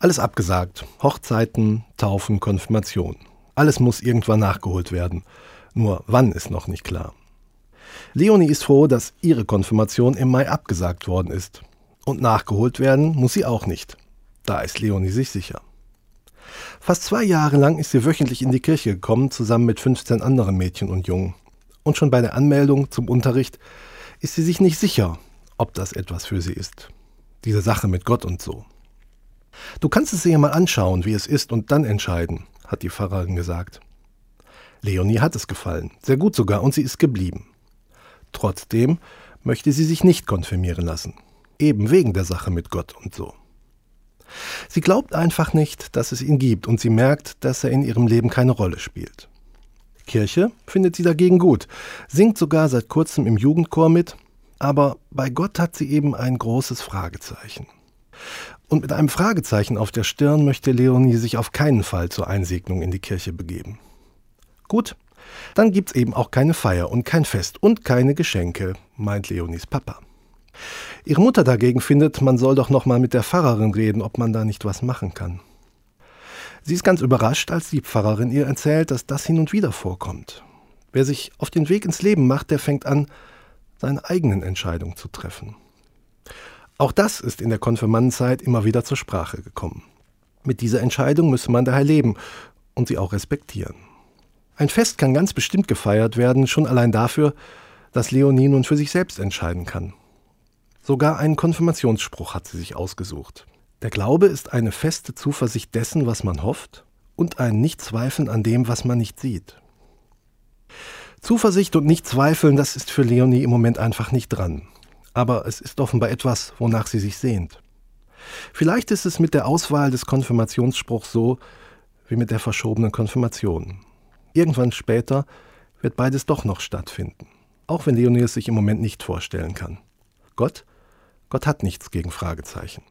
Alles abgesagt. Hochzeiten, Taufen, Konfirmation. Alles muss irgendwann nachgeholt werden. Nur wann ist noch nicht klar. Leonie ist froh, dass ihre Konfirmation im Mai abgesagt worden ist. Und nachgeholt werden muss sie auch nicht. Da ist Leonie sich sicher. Fast zwei Jahre lang ist sie wöchentlich in die Kirche gekommen, zusammen mit 15 anderen Mädchen und Jungen. Und schon bei der Anmeldung zum Unterricht ist sie sich nicht sicher, ob das etwas für sie ist. Diese Sache mit Gott und so. Du kannst es dir mal anschauen, wie es ist, und dann entscheiden, hat die Pfarrerin gesagt. Leonie hat es gefallen, sehr gut sogar, und sie ist geblieben. Trotzdem möchte sie sich nicht konfirmieren lassen, eben wegen der Sache mit Gott und so. Sie glaubt einfach nicht, dass es ihn gibt, und sie merkt, dass er in ihrem Leben keine Rolle spielt. Kirche findet sie dagegen gut, singt sogar seit kurzem im Jugendchor mit, aber bei Gott hat sie eben ein großes Fragezeichen. Und mit einem Fragezeichen auf der Stirn möchte Leonie sich auf keinen Fall zur Einsegnung in die Kirche begeben. Gut, dann gibt's eben auch keine Feier und kein Fest und keine Geschenke, meint Leonies Papa. Ihre Mutter dagegen findet, man soll doch noch mal mit der Pfarrerin reden, ob man da nicht was machen kann. Sie ist ganz überrascht, als die Pfarrerin ihr erzählt, dass das hin und wieder vorkommt. Wer sich auf den Weg ins Leben macht, der fängt an, seine eigenen Entscheidungen zu treffen. Auch das ist in der Konfirmandenzeit immer wieder zur Sprache gekommen. Mit dieser Entscheidung müsse man daher leben und sie auch respektieren. Ein Fest kann ganz bestimmt gefeiert werden, schon allein dafür, dass Leonie nun für sich selbst entscheiden kann. Sogar einen Konfirmationsspruch hat sie sich ausgesucht. Der Glaube ist eine feste Zuversicht dessen, was man hofft, und ein Nichtzweifeln an dem, was man nicht sieht. Zuversicht und Nichtzweifeln, das ist für Leonie im Moment einfach nicht dran aber es ist offenbar etwas, wonach sie sich sehnt. Vielleicht ist es mit der Auswahl des Konfirmationsspruchs so wie mit der verschobenen Konfirmation. Irgendwann später wird beides doch noch stattfinden, auch wenn Leonie es sich im Moment nicht vorstellen kann. Gott? Gott hat nichts gegen Fragezeichen.